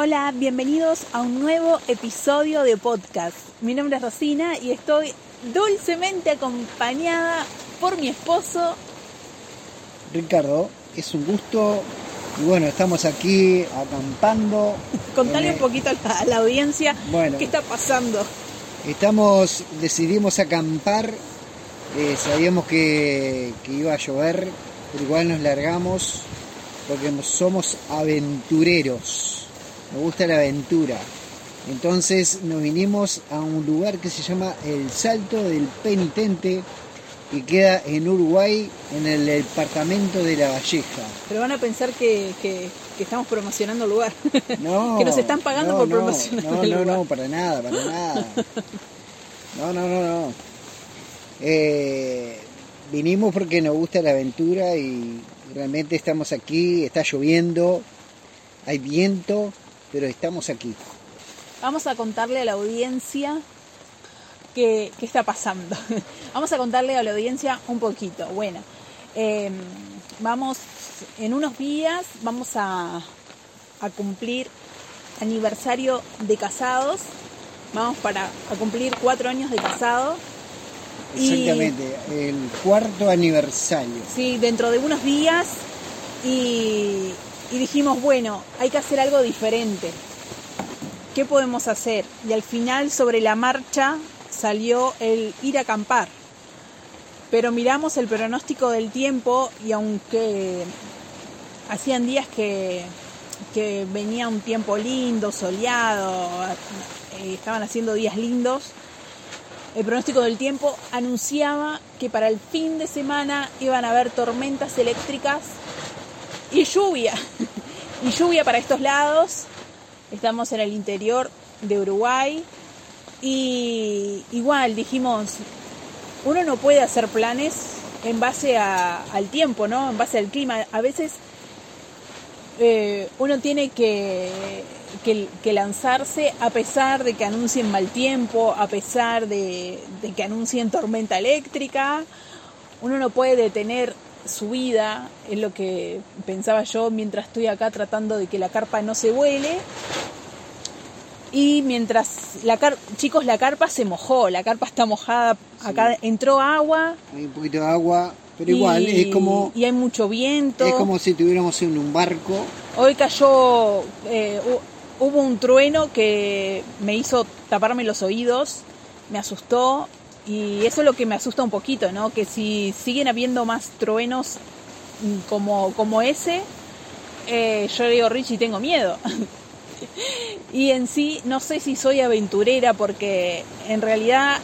Hola, bienvenidos a un nuevo episodio de podcast. Mi nombre es Rosina y estoy dulcemente acompañada por mi esposo. Ricardo, es un gusto. Y bueno, estamos aquí acampando. Contale un poquito a la, a la audiencia Bueno. qué está pasando. Estamos, decidimos acampar. eh, sabíamos que, que iba a llover, pero igual nos largamos porque somos aventureros. Nos gusta la aventura. Entonces nos vinimos a un lugar que se llama El Salto del Penitente y queda en Uruguay, en el departamento de La Valleja. Pero van a pensar que, que- que estamos promocionando el lugar. No, Que nos están pagando no, por no, promocionar No, el no, lugar. no, para nada, para nada. No, no, no, no. Eh, vinimos porque nos gusta la aventura y realmente estamos aquí, está lloviendo, hay viento, pero estamos aquí. Vamos a contarle a la audiencia qué, qué está pasando. Vamos a contarle a la audiencia un poquito. Bueno, eh, vamos, en unos días vamos a, a cumplir aniversario de casados. Vamos para a cumplir cuatro años de casado. Y- Exactamente, el cuarto aniversario. Sí, dentro de unos días y, y dijimos, bueno, hay que hacer algo diferente. ¿Qué podemos hacer? Y al final sobre la marcha salió el ir a acampar. Pero miramos el pronóstico del tiempo y aunque hacían días que, que venía un tiempo lindo, soleado, eh, estaban haciendo días lindos, el pronóstico del tiempo anunciaba que para el fin de semana iban a haber tormentas eléctricas y lluvia. Y lluvia para estos lados. Estamos en el interior de Uruguay. Y igual dijimos, uno no puede hacer planes en base a- al tiempo, ¿no? En base al clima. A veces eh, uno tiene que, que- lanzarse a pesar de que anuncien mal tiempo, a pesar de, de que anuncien tormenta eléctrica. Uno no puede detener su vida, es lo que pensaba yo mientras estoy acá tratando de que la carpa no se vuele. Y mientras la car chicos, la carpa se mojó, la carpa está mojada, acá entró agua. Hay un poquito de agua, pero igual y- es como, Y hay mucho viento. es como si estuviéramos en un barco. Hoy cayó, eh, hu- hubo un trueno que me hizo taparme los oídos, me asustó y eso es lo que me asusta un poquito, ¿no? Que si siguen habiendo más truenos como, como ese, eh, yo digo, Richie, tengo miedo. y en sí, no sé si soy aventurera porque en realidad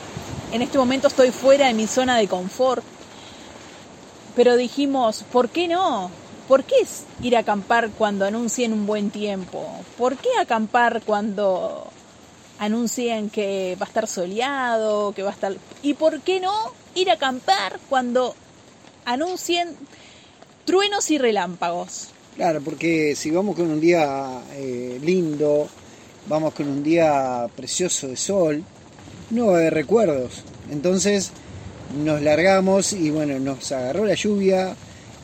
en este momento estoy fuera de mi zona de confort. Pero dijimos, ¿por qué no? ¿Por qué es ir a acampar cuando anuncien un buen tiempo? ¿Por qué acampar cuando anuncien que va a estar soleado, que va a estar... ¿Y por qué no ir a acampar cuando anuncien truenos y relámpagos? Claro, porque si vamos con un día eh, lindo, vamos con un día precioso de sol, no va a haber recuerdos. Entonces nos largamos y bueno, nos agarró la lluvia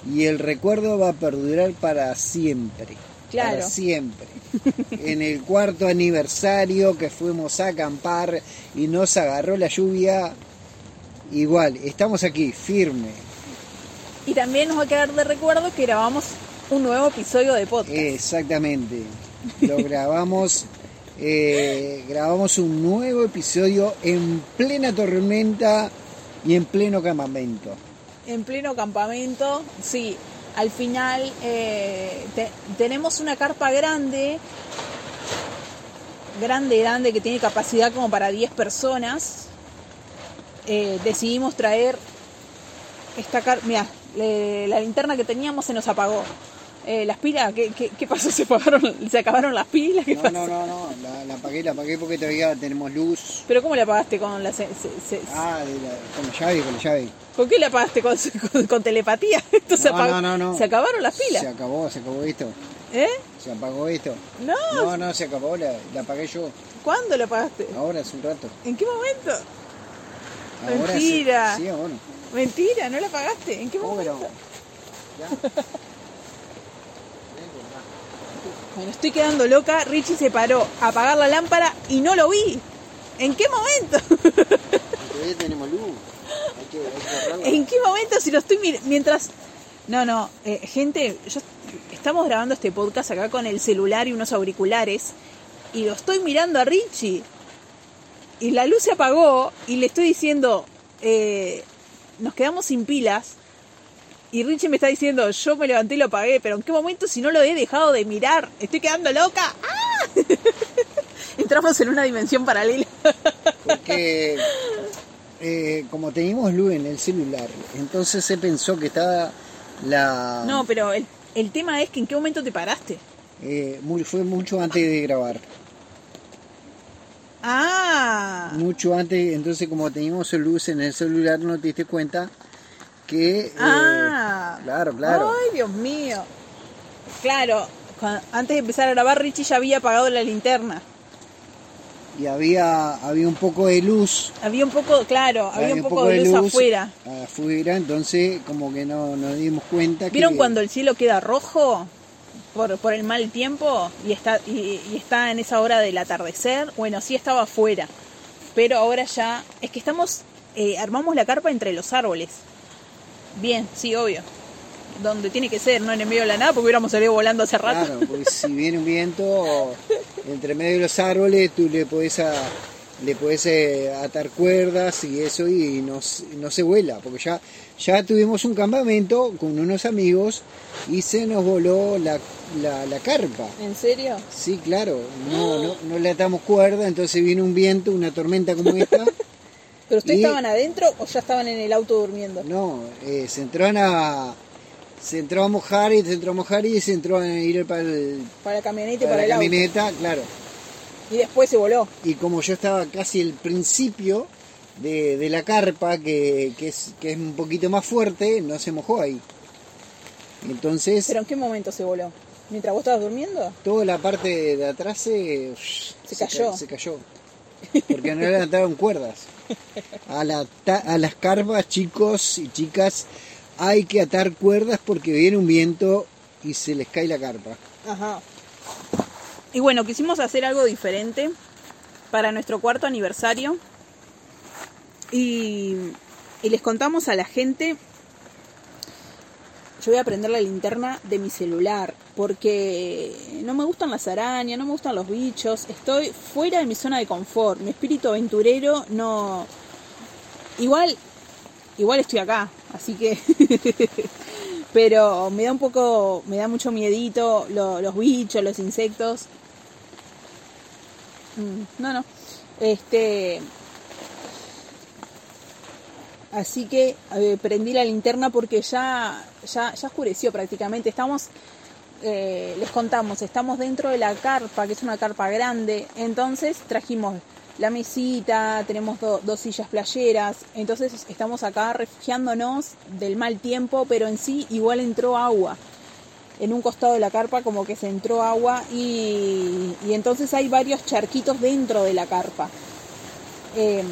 y el recuerdo va a perdurar para siempre. Claro. Para siempre. En el cuarto aniversario que fuimos a acampar y nos agarró la lluvia, igual, estamos aquí, firme. Y también nos va a quedar de recuerdo que grabamos un nuevo episodio de podcast. Exactamente. Lo grabamos, eh, grabamos un nuevo episodio en plena tormenta y en pleno campamento. En pleno campamento, sí. Al final eh, te- tenemos una carpa grande, grande, grande, que tiene capacidad como para 10 personas. Eh, decidimos traer esta carpa. Mira, la linterna que teníamos se nos apagó. Eh, las pilas, ¿qué, qué, qué pasó? ¿Se, apagaron, ¿Se acabaron las pilas? ¿Qué No, pasó? no, no, no, la, la apagué, la apagué porque todavía tenemos luz. ¿Pero cómo la apagaste con la... se- se- se- Ah, de la- con la llave, con la llave. ¿Con qué la apagaste? ¿Con, con- con telepatía? Esto se No, apagó. no, no, no. ¿Se acabaron las pilas? Se acabó, se acabó esto. ¿Eh? Se apagó esto. No, No, no, se acabó, la, la apagué yo. ¿cuándo la apagaste? Ahora, hace un rato. ¿En qué momento? Ahora Mentira. Sí. Mentira, ¿no la apagaste? ¿En qué ¿Cómo que momento? Ya. me estoy quedando loca. Richie se paró a apagar la lámpara y no lo vi. ¿En qué momento? Todavía tenemos luz. Hay que, hay que agarrarla. ¿En qué momento si lo estoy mientras No, no, eh, gente, yo estamos grabando este podcast acá con el celular y unos auriculares y lo estoy mirando a Richie y la luz se apagó y le estoy diciendo eh, nos quedamos sin pilas y Richie me está diciendo yo me levanté y lo apagué, pero ¿en qué momento si no lo he dejado de mirar? Estoy quedando loca. ¡Ah! Entramos en una dimensión paralela. Porque eh, como teníamos luz en el celular, entonces se pensó que estaba la... No, pero el, el tema es que en qué momento te paraste. eh, muy- fue mucho antes de grabar. Ah, Mucho antes, entonces como teníamos luz en el celular no te diste cuenta que... eh, ah. claro, claro. Ay, Dios mío. Claro, antes de empezar a grabar, Richie ya había apagado la linterna. Y había, había un poco de luz. Había un poco, claro, había un poco, de luz, afuera. Afuera, entonces como que no nos dimos cuenta ¿Vieron que... cuando el cielo queda rojo por, por el mal tiempo y está, y, y está en esa hora del atardecer? Bueno, sí estaba afuera, pero ahora ya es que estamos, eh, armamos la carpa entre los árboles. Bien, sí, obvio. Donde tiene que ser, no en el medio de la nada, porque hubiéramos salido volando hace rato. Claro, porque si viene un viento, entre medio de los árboles tú le podés, a- le podés eh, atar cuerdas y eso y no, no se vuela, porque ya, ya tuvimos un campamento con unos amigos y se nos voló la, la, la carpa. ¿En serio? Sí, claro, no, no, no le atamos cuerda, entonces viene un viento, una tormenta como esta. ¿Pero ustedes Y- estaban adentro o ya estaban en el auto durmiendo? No, eh, se entró a, se entró a mojar y se entró a mojar y se entró a ir para, el, Para la camioneta y para para, la el auto. camioneta, claro. Y después se voló. y como yo estaba casi al principio de, de la carpa, que, que es, que es un poquito más fuerte, no se mojó ahí. Entonces, ¿Pero en qué momento se voló? ¿Mientras vos estabas durmiendo? toda la parte de atrás se, Se cayó. ca- se cayó. Porque no levantaron cuerdas. A, las carpas, chicos y chicas, hay que atar cuerdas porque viene un viento y se les cae la carpa. Ajá. Y bueno, quisimos hacer algo diferente para nuestro cuarto aniversario. Y les contamos a la gente. Yo voy a prender la linterna de mi celular porque no me gustan las arañas, no me gustan los bichos. Estoy fuera de mi zona de confort. Mi espíritu aventurero no. Igual, igual estoy acá, así que. pero me da un poco, me da mucho miedito lo- los bichos, los insectos. Mm, no, no. Este. Así que eh, prendí la linterna porque ya, ya, ya oscureció prácticamente. Estamos, eh, les contamos, estamos dentro de la carpa, que es una carpa grande. Entonces trajimos la mesita, tenemos do- dos sillas playeras. Entonces estamos acá refugiándonos del mal tiempo, pero en sí igual entró agua. En un costado de la carpa como que se entró agua y, y entonces hay varios charquitos dentro de la carpa. Em,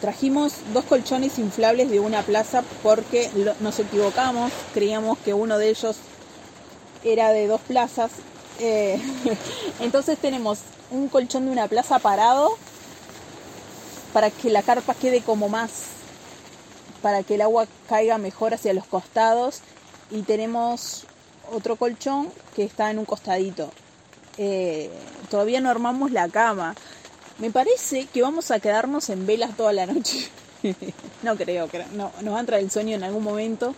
trajimos dos colchones inflables de una plaza porque nos equivocamos, creíamos que uno de ellos era de dos plazas. Eh, entonces tenemos un colchón de una plaza parado para que la carpa quede como más, para que el agua caiga mejor hacia los costados y tenemos otro colchón que está en un costadito. Eh, todavía no armamos la cama. Me parece que vamos a quedarnos en velas toda la noche. no creo, creo- no, nos va a entrar el sueño en algún momento.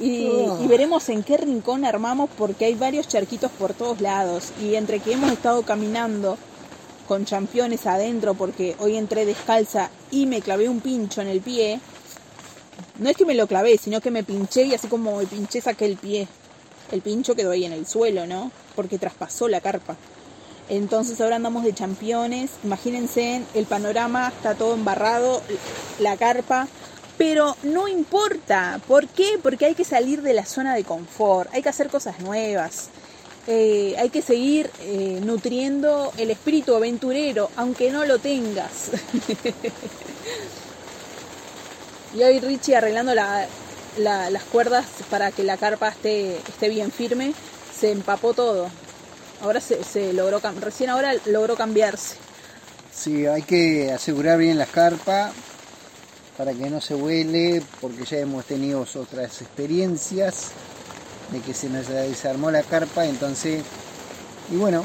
Y, y veremos en qué rincón armamos porque hay varios charquitos por todos lados. Y entre que hemos estado caminando con championes adentro porque hoy entré descalza y me clavé un pincho en el pie. No es que me lo clavé, sino que me pinché y así como me pinché saqué el pie. El pincho quedó ahí en el suelo, ¿no? Porque traspasó la carpa. Entonces ahora andamos de championes. Imagínense, el panorama está todo embarrado, la carpa. Pero no importa. ¿Por qué? Porque hay que salir de la zona de confort. Hay que hacer cosas nuevas. Eh, hay que seguir eh, nutriendo el espíritu aventurero, aunque no lo tengas. y hoy Richie arreglando la- la- las cuerdas para que la carpa esté, esté bien firme, se empapó todo. Ahora se, se logró, recién ahora logró cambiarse. Sí, hay que asegurar bien la carpa para que no se huele, porque ya hemos tenido otras experiencias de que se nos desarmó la carpa, entonces, y bueno,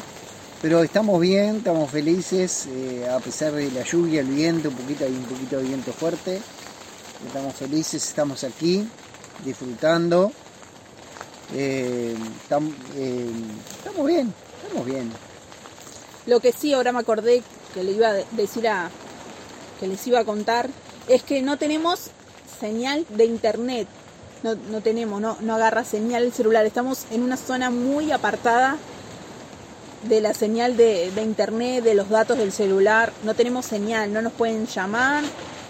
pero estamos bien, estamos felices, eh, a pesar de la lluvia, el viento, un poquito, hay un poquito de viento fuerte, estamos felices, estamos aquí, disfrutando, eh, eh, estamos bien, bien. Lo que sí ahora me acordé que le iba a de- decir a que les iba a contar es que no tenemos señal de internet. No, no tenemos, no, no agarra señal el celular. Estamos en una zona muy apartada de la señal de, de internet, de los datos del celular. No tenemos señal, no nos pueden llamar,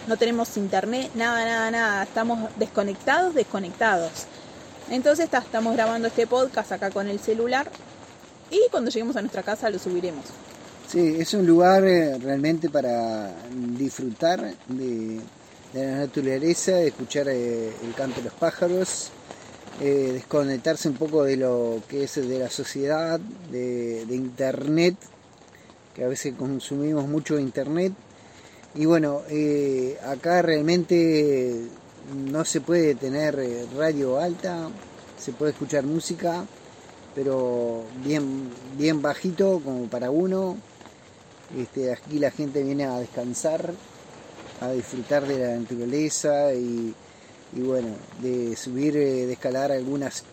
no tenemos internet, nada, nada, nada. Estamos desconectados, desconectados. Entonces ta- estamos grabando este podcast acá con el celular y cuando lleguemos a nuestra casa lo subiremos. Sí, es un lugar eh, realmente para disfrutar de, la naturaleza, de escuchar eh, el canto de los pájaros, eh, desconectarse un poco de lo que es de la sociedad, de, internet, que a veces consumimos mucho internet. Y bueno, acá realmente no se puede tener radio alta, se puede escuchar música, pero bien, bien bajito como para uno. Este, aquí la gente viene a descansar, a disfrutar de la naturaleza y, y bueno, de subir, eh, de escalar algunas,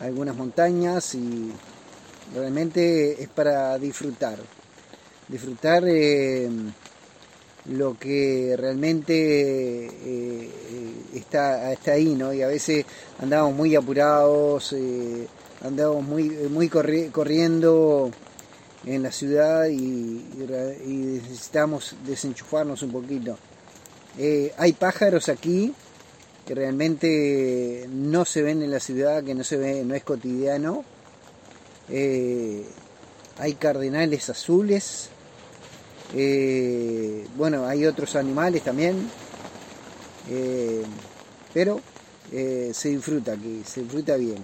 algunas montañas y realmente es para disfrutar. Disfrutar eh, lo que realmente eh, está, está ahí, ¿no? Y a veces andamos muy apurados, andamos muy, muy corri- corriendo en la ciudad y, y necesitamos desenchufarnos un poquito. Eh, hay pájaros aquí que realmente no se ven en la ciudad, que no se ve, no es cotidiano. Eh, hay cardenales azules. Eh, bueno, hay otros animales también. Pero se disfruta aquí, se disfruta bien.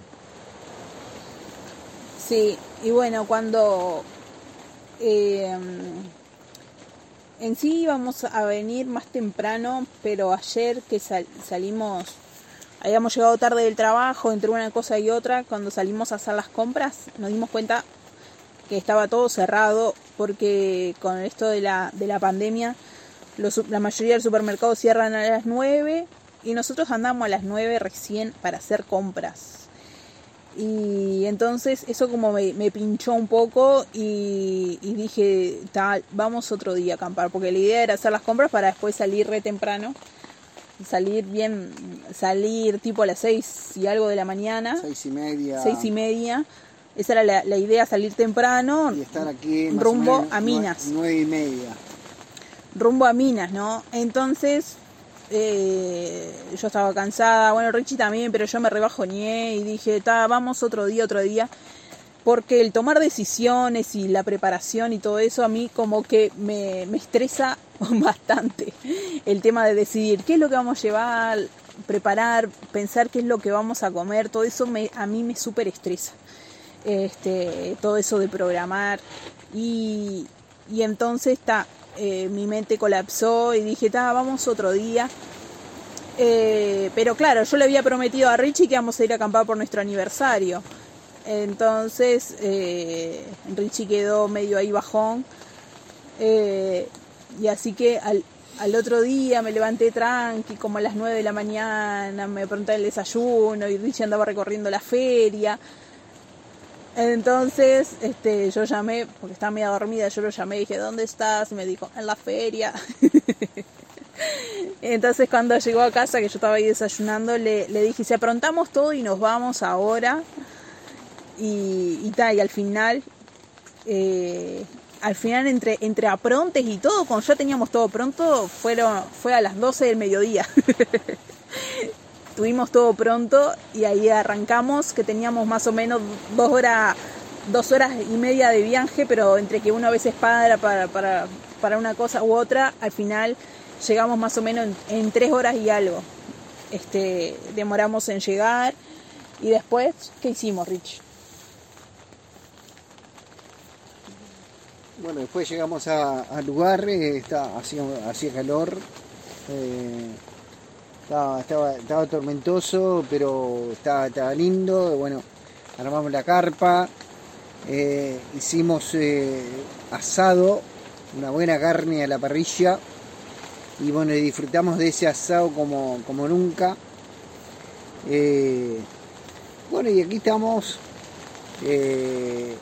Sí, y bueno, cuando eh, en sí íbamos a venir más temprano, pero ayer que sal- salimos, habíamos llegado tarde del trabajo, entre una cosa y otra, cuando salimos a hacer las compras, nos dimos cuenta que estaba todo cerrado, porque con esto de la, de la pandemia, los la mayoría del supermercado cierran a las 9 y nosotros andamos a las 9 recién para hacer compras. Y entonces eso como me, me pinchó un poco y, y dije, tal, vamos otro día a acampar, porque la idea era hacer las compras para después salir re temprano, salir bien, salir tipo a las seis y algo de la mañana, Seis y media. seis y media, esa era la, la idea, salir temprano, y estar aquí más o rumbo menos a Minas. Nueve y media. rumbo a Minas, ¿no? Entonces eh, yo estaba cansada, bueno, Richie también, pero yo me rebajoneé y dije, ta, vamos otro día, otro día. Porque el tomar decisiones y la preparación y todo eso a mí como que me, me estresa bastante. El tema de decidir qué es lo que vamos a llevar, preparar, pensar qué es lo que vamos a comer, todo eso me, a mí me súper estresa. Este, todo eso de programar. Y, y entonces está, eh, mi mente colapsó y dije, ta, vamos otro día. Eh, pero claro, yo le había prometido a Richie que íbamos a ir a acampar por nuestro aniversario. Entonces, eh, Richie quedó medio ahí bajón. Eh, y así que al, al otro día me levanté tranqui, como a las 9 de la mañana, me pregunté el desayuno y Richie andaba recorriendo la feria. Entonces, este, yo llamé, porque estaba media dormida, yo lo llamé y dije, ¿dónde estás? Y me dijo, en la feria. Entonces cuando llegó a casa, que yo estaba ahí desayunando, le, le dije, si aprontamos todo y nos vamos ahora. Y, tal, y al final, eh, al final entre, entre aprontes y todo, cuando ya teníamos todo pronto, fueron, fue a las 12 del mediodía. Tuvimos todo pronto y ahí arrancamos, que teníamos más o menos dos horas, dos horas y media de viaje, pero entre que uno a veces para para, para, para una cosa u otra, al final llegamos más o menos en, tres horas y algo. Este, demoramos en llegar y después, ¿qué hicimos, Rich? Bueno, después llegamos al lugar, eh, hacía, calor, eh, estaba, estaba, tormentoso, pero estaba, estaba lindo. Bueno, armamos la carpa, eh, hicimos asado, una buena carne a la parrilla y bueno, disfrutamos de ese asado como, como nunca. bueno, y aquí estamos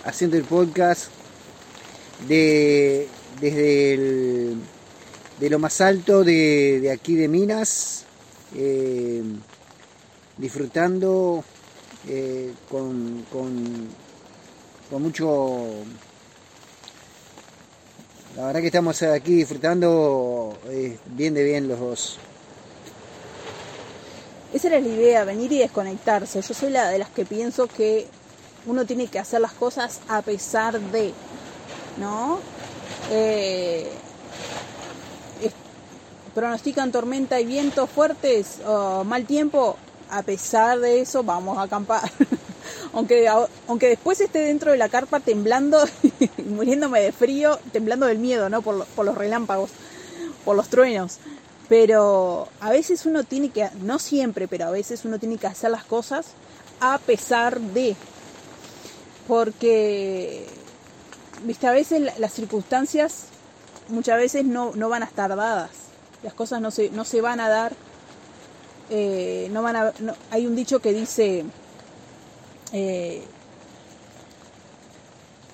haciendo el podcast de, desde de lo más alto de, aquí de Minas, eh, disfrutando eh, con, con, con, mucho... La verdad que estamos aquí disfrutando eh, bien de bien los dos. Esa era la idea, venir y desconectarse. Yo soy la de las que pienso que uno tiene que hacer las cosas a pesar de ¿no? Eh, pronostican tormenta y vientos fuertes o mal tiempo, a pesar de eso vamos a acampar. aunque, aunque después esté dentro de la carpa temblando muriéndome de frío, temblando del miedo, ¿no? Por, por los relámpagos, por los truenos. Pero a veces uno tiene que, no siempre, pero a veces uno tiene que hacer las cosas a pesar de. Porque viste, a veces las circunstancias muchas veces no, van a estar dadas. Las cosas no se, no se van a dar. Eh, no van hay un dicho que dice, eh,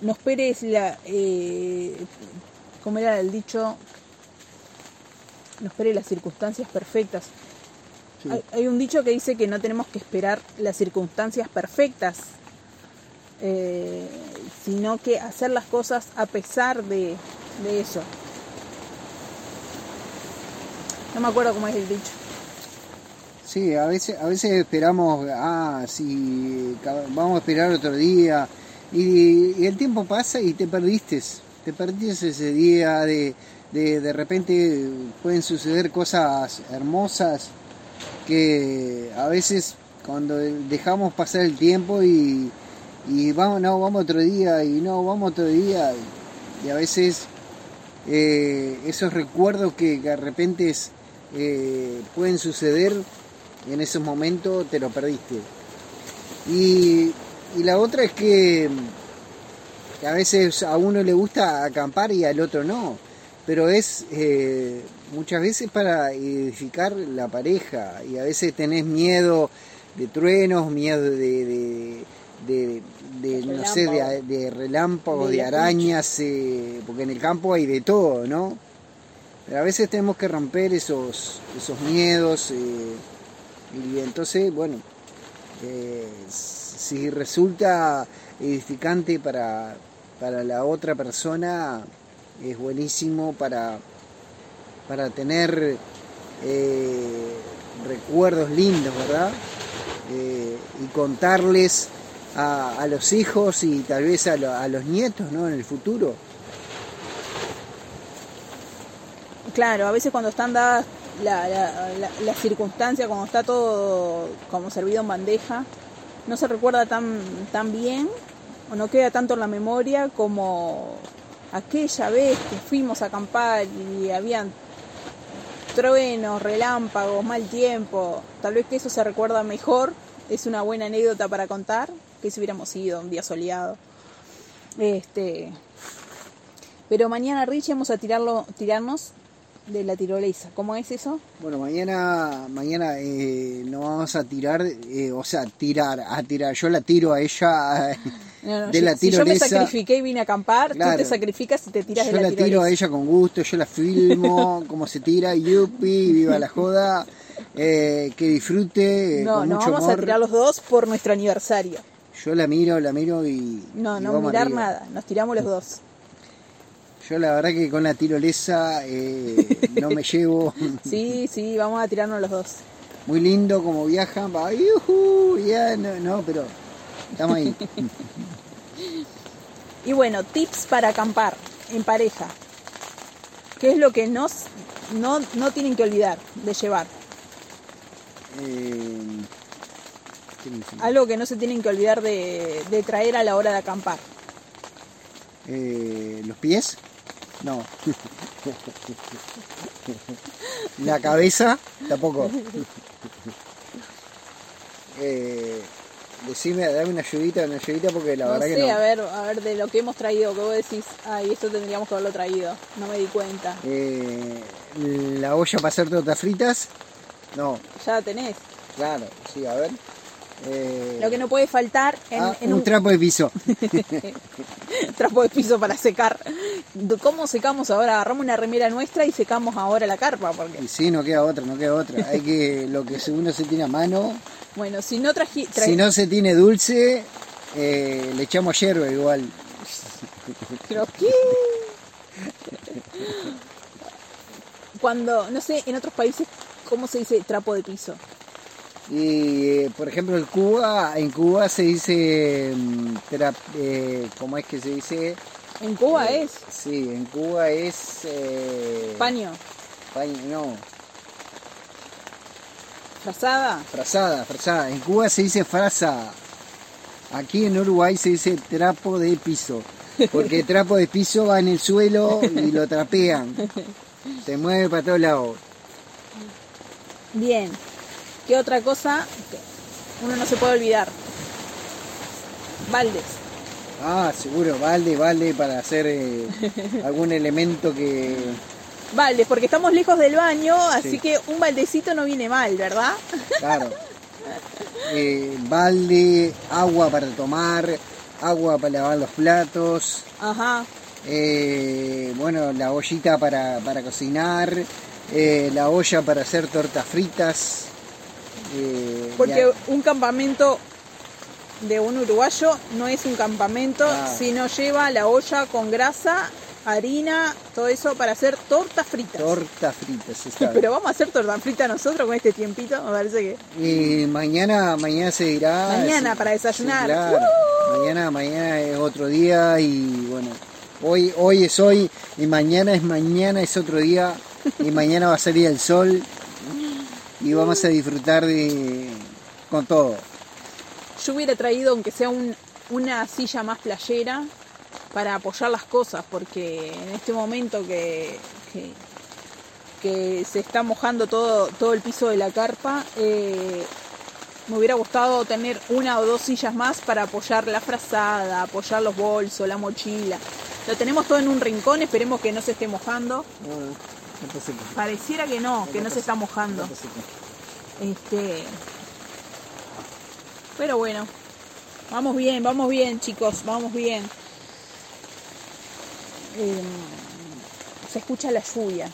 no esperes la, eh, ¿cómo era el dicho? No esperes las circunstancias perfectas. Hay, hay, un dicho que dice que no tenemos que esperar las circunstancias perfectas, eh, sino que hacer las cosas a pesar de, eso. No me acuerdo cómo es el dicho. Sí, a veces, a veces esperamos, ah, sí, vamos a esperar otro día, y, el tiempo pasa y te perdiste, te perdiste ese día, de, de, de repente pueden suceder cosas hermosas que a veces cuando dejamos pasar el tiempo y, y vamos, no, vamos otro día, y no, vamos otro día, y, a veces eh, esos recuerdos que, de repente eh, pueden suceder en esos momentos te lo perdiste. Y, la otra es que, a veces a uno le gusta acampar y al otro no, pero es eh, muchas veces para edificar la pareja y a veces tenés miedo de truenos, miedo de de, no sé, de, relámpagos, de, arañas, eh, porque en el campo hay de todo, ¿no? Pero a veces tenemos que romper esos, esos miedos eh, y entonces, bueno, eh, si resulta edificante para, para la otra persona, es buenísimo para, para tener recuerdos lindos, ¿verdad? y contarles a, los hijos y tal vez a, los nietos ¿no? en el futuro. Claro, a veces cuando están dadas las la, circunstancias, cuando está todo como servido en bandeja, no se recuerda tan, tan bien o no queda tanto en la memoria como aquella vez que fuimos a acampar y habían truenos, relámpagos, mal tiempo. Tal vez que eso se recuerda mejor, es una buena anécdota para contar, que si hubiéramos ido un día soleado. Este, pero mañana, Rich, vamos a tirarlo, tirarnos de la tirolesa. ¿Cómo es eso? Bueno, mañana, mañana eh, nos vamos a tirar, eh, o sea, tirar, a tirar. Yo la tiro a ella de la tirolesa. Si yo me sacrifiqué y vine a acampar, tú te sacrificas y te tiras de la, tirolesa. Yo la tiro a ella con gusto, yo la filmo, cómo se tira, yupi, viva la joda. Eh, que disfrute. No, no vamos a tirar los dos por nuestro aniversario. Yo la miro, la miro y. No, no mirar nada, nos tiramos los dos. Yo la verdad que con la tirolesa eh, no me llevo. sí, sí, vamos a tirarnos los dos. Muy lindo como viajan, va, yuhu, ya, no, no, pero estamos ahí. y bueno, tips para acampar en pareja. ¿Qué es lo que nos, no, no tienen que olvidar de llevar? Eh, algo que no se tienen que olvidar de, traer a la hora de acampar. Eh, ¿Los pies? No. ¿La cabeza? Tampoco. Eh, decime, dame una ayudita, una ayudita porque la no verdad sé, que no. a ver, a ver, de lo que hemos traído, que vos decís, ay, esto tendríamos que haberlo traído. No me di cuenta. Eh, ¿La olla para hacer tortas fritas? No, Ya la tenés. claro, sí, a ver. Eh, Lo que no puede faltar en, ah, en un un trapo de piso. trapo de piso para secar. ¿Cómo secamos ahora? Agarramos una remera nuestra y secamos ahora la carpa, porque Y sí, no queda otra, no queda otra. Hay que, lo que uno se tiene a mano, bueno, si no traji, tra- si no se tiene dulce, eh, le echamos hierba igual. Cuando, no sé, en otros países, ¿cómo se dice trapo de piso? Y eh, por ejemplo, en Cuba, en Cuba se dice, mm, tra- eh, ¿cómo es que se dice? En Cuba Eh, es Sí, en Cuba es... eh, paño, paño- no, frazada. frazada, frazada. En Cuba se dice frasa. Aquí en Uruguay se dice trapo de piso. Porque trapo de piso va en el suelo y lo trapean. Se mueve para todos lados. Bien. ¿Qué otra cosa uno no se puede olvidar? Baldes. Ah, seguro, balde, balde para hacer eh, algún elemento que... Baldes, porque estamos lejos del baño, así Sí. que un baldecito no viene mal, ¿verdad? Claro. Eh, balde, agua para tomar, agua para lavar los platos, Ajá. eh, bueno, la ollita para, para cocinar, eh, la olla para hacer tortas fritas. eh, Porque un campamento de un uruguayo no es un campamento, Ah. sino lleva la olla con grasa, harina, todo eso para hacer tortas fritas. tortas fritas, está bien. Pero vamos a hacer tortas fritas nosotros con este tiempito, me parece que. Y mañana, mañana se dirá. Mañana sí, para desayunar. sí, claro. Mañana, mañana es otro día y bueno, hoy, hoy es hoy y mañana es mañana es otro día y mañana va a salir el sol y vamos a disfrutar de con todo. Yo hubiera traído, aunque sea un- una silla más playera, para apoyar las cosas, porque en este momento que, se está mojando todo, todo el piso de la carpa, eh, me hubiera gustado tener una o dos sillas más para apoyar la frazada, apoyar los bolsos, la mochila. Lo tenemos todo en un rincón, esperemos que no se esté mojando. Pareciera que no, que no se está mojando. Este. Pero bueno. Vamos bien, vamos bien, chicos, vamos bien. Eh, se escucha la lluvia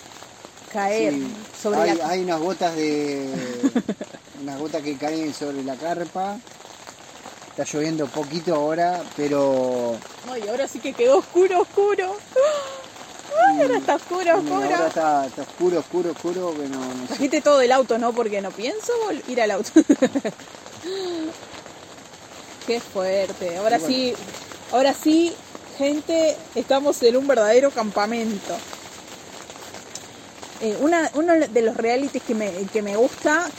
caer Sí, sobre hay, la. hay unas gotas de unas gotas que caen sobre la carpa. Está lloviendo poquito ahora, pero Ay, ahora sí que quedó oscuro, oscuro. Ay, ahora está oscuro, ahora oscuro. está, está oscuro, oscuro, oscuro, que no, no sé. Trajiste todo del auto, ¿no? Porque no pienso ir al auto. Qué fuerte. Ahora sí, ahora sí, gente, estamos en un verdadero campamento. Eh, una- uno de los realities que me, que me gusta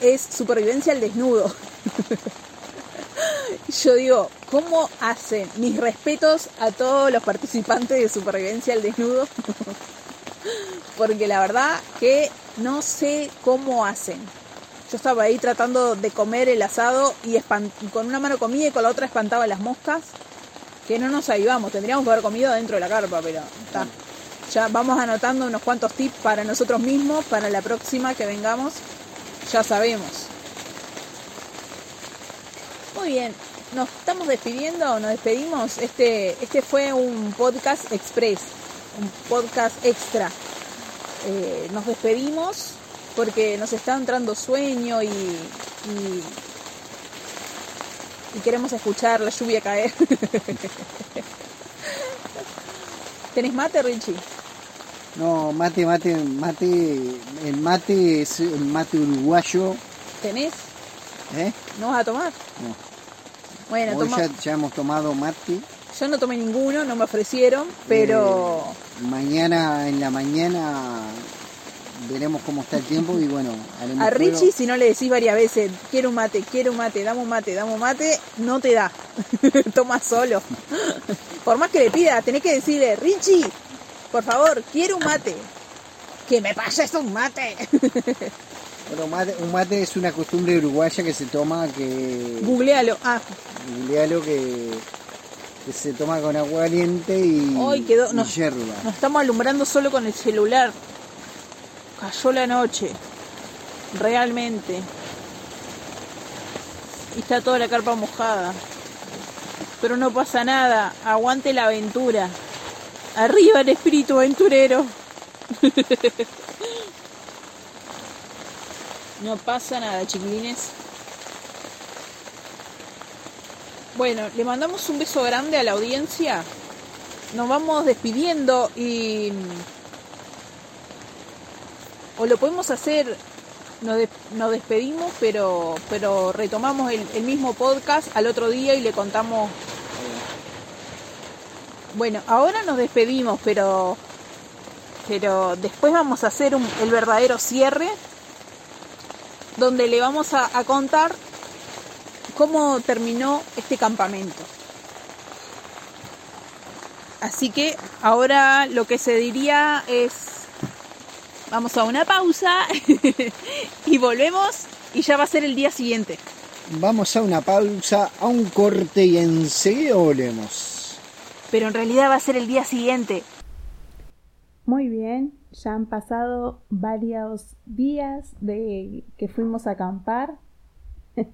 es Supervivencia al Desnudo. Yo digo, ¿cómo hacen? Mis respetos a todos los participantes de Supervivencia al Desnudo. Porque la verdad que no sé cómo hacen. Yo estaba ahí tratando de comer el asado y con una mano comía y con la otra espantaba las moscas. Que no nos ayudamos, tendríamos que haber comido dentro de la carpa, pero está. Ya vamos anotando unos cuantos tips para nosotros mismos, para la próxima que vengamos. Ya sabemos. Muy bien, nos estamos despidiendo, nos despedimos. Este, este fue un podcast express, un podcast extra. Eh, nos despedimos porque nos está entrando sueño y, y, y queremos escuchar la lluvia caer. ¿Tenés mate, Richie? No, mate, mate, mate, el mate es el mate uruguayo, ¿Tenés? ¿eh? ¿No vas a tomar? No. Bueno, toma- ya, ya hemos tomado mate, yo no tomé ninguno, no me ofrecieron, pero Eh, mañana en la mañana veremos cómo está el tiempo y bueno, haremos A. Richie, si no le decís varias veces, quiero un mate, quiero un mate, dame un mate, dame un mate, no te da. Toma solo. Por más que le pida, tenés que decirle, Richie, por favor, quiero un mate. Que me pases un mate. Bueno, mate- un mate es una costumbre uruguaya que se toma, que Googlealo. Ah, googlealo, que, que se toma con agua caliente y, Ay, quedó- y nos estamos alumbrando solo con el celular. Cayó la noche. Realmente. Y está toda la carpa mojada. Pero no pasa nada. Aguante la aventura. Arriba el espíritu aventurero. No pasa nada, chiquilines. Bueno, le mandamos un beso grande a la audiencia. Nos vamos despidiendo y... O lo podemos hacer, nos, de- nos despedimos, pero, pero retomamos el, mismo podcast al otro día y le contamos... Bueno, ahora nos despedimos, pero, pero después vamos a hacer el verdadero cierre, donde le vamos a contar cómo terminó este campamento. Así que ahora lo que se diría es, vamos a una pausa y volvemos y ya va a ser el día siguiente. Vamos a una pausa, a un corte y enseguida volvemos. Pero en realidad va a ser el día siguiente. Muy bien, ya han pasado varios días de que fuimos a acampar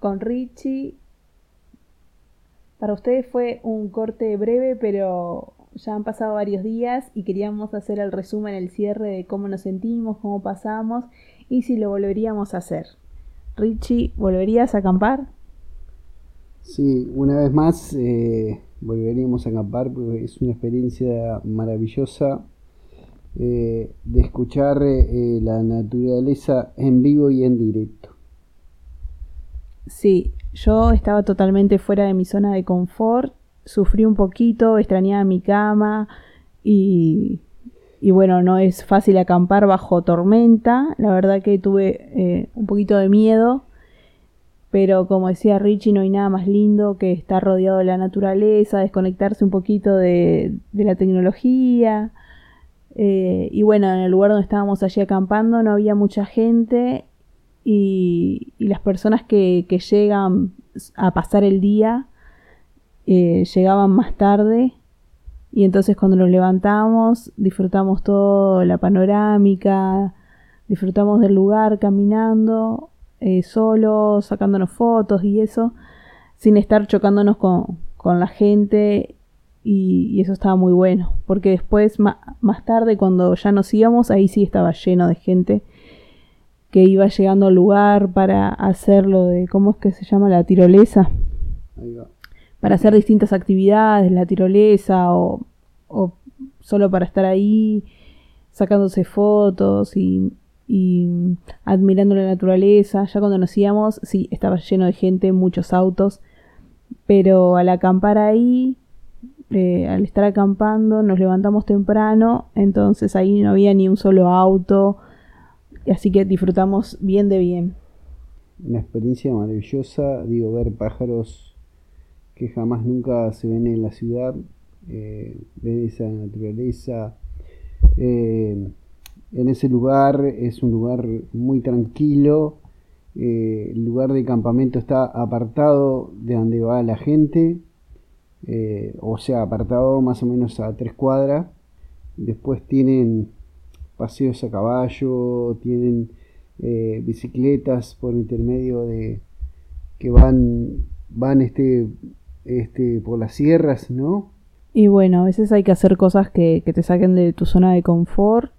con Richie. Para ustedes fue un corte breve, pero ya han pasado varios días y queríamos hacer el resumen, el cierre de cómo nos sentimos, cómo pasamos y si lo volveríamos a hacer. Richie, ¿volverías a acampar? Sí, una vez más eh, volveríamos a acampar porque es una experiencia maravillosa eh, de escuchar eh, la naturaleza en vivo y en directo. Sí, yo estaba totalmente fuera de mi zona de confort, sufrí un poquito, extrañaba mi cama y, y bueno, no es fácil acampar bajo tormenta, la verdad que tuve eh, un poquito de miedo, pero como decía Richie, no hay nada más lindo que estar rodeado de la naturaleza, desconectarse un poquito de, la tecnología. Eh, y bueno, en el lugar donde estábamos allí acampando no había mucha gente y, las personas que llegan a pasar el día eh, llegaban más tarde y entonces cuando nos levantamos disfrutamos toda la panorámica, disfrutamos del lugar caminando, eh, solos, sacándonos fotos y eso, sin estar chocándonos con, con la gente y, y eso estaba muy bueno, porque después más tarde cuando ya nos íbamos, ahí sí estaba lleno de gente que iba llegando al lugar para hacer lo de, ¿cómo es que se llama? La tirolesa, Ahí va. Para hacer distintas actividades, la tirolesa o, o solo para estar ahí sacándose fotos y, y admirando la naturaleza. Ya cuando nos íbamos, sí, estaba lleno de gente, muchos autos, pero al acampar ahí, eh, al estar acampando, nos levantamos temprano, entonces ahí no había ni un solo auto, así que disfrutamos bien de bien. Una experiencia maravillosa, digo, ver pájaros que jamás nunca se ven en la ciudad, eh, ver esa naturaleza. eh, en ese lugar es un lugar muy tranquilo, eh, el lugar de campamento está apartado de donde va la gente, eh, o sea, apartado más o menos a tres cuadras. Después tienen paseos a caballo, tienen bicicletas por intermedio de que van van este este por las sierras, ¿no? Y bueno, a veces hay que hacer cosas que, que te saquen de tu zona de confort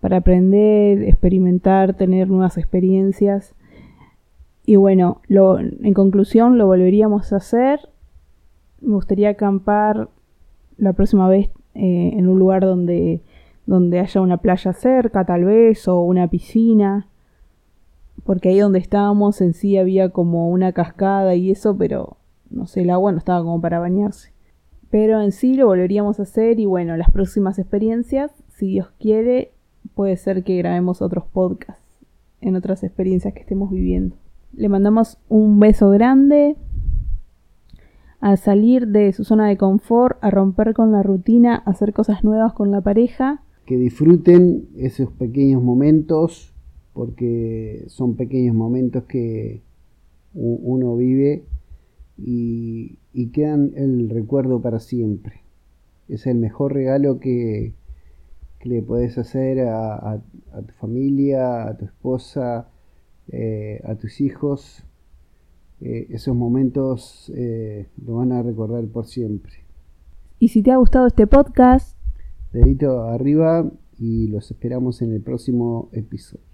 para aprender, experimentar, tener nuevas experiencias. Y bueno, lo, en conclusión, lo volveríamos a hacer. Me gustaría acampar la próxima vez eh, en un lugar donde, donde haya una playa cerca, tal vez, o una piscina. Porque ahí donde estábamos en sí había como una cascada y eso, pero no sé, el agua no estaba como para bañarse. Pero en sí lo volveríamos a hacer y bueno, las próximas experiencias, si Dios quiere, puede ser que grabemos otros podcasts en otras experiencias que estemos viviendo. Le mandamos un beso grande a salir de su zona de confort, a romper con la rutina, a hacer cosas nuevas con la pareja. Que disfruten esos pequeños momentos, porque son pequeños momentos que uno vive y, quedan el recuerdo para siempre. Es el mejor regalo que, le puedes hacer a, tu familia, a tu esposa, eh, a tus hijos. Eh, esos momentos eh, lo van a recordar por siempre. Y si te ha gustado este podcast, dedito arriba y los esperamos en el próximo episodio.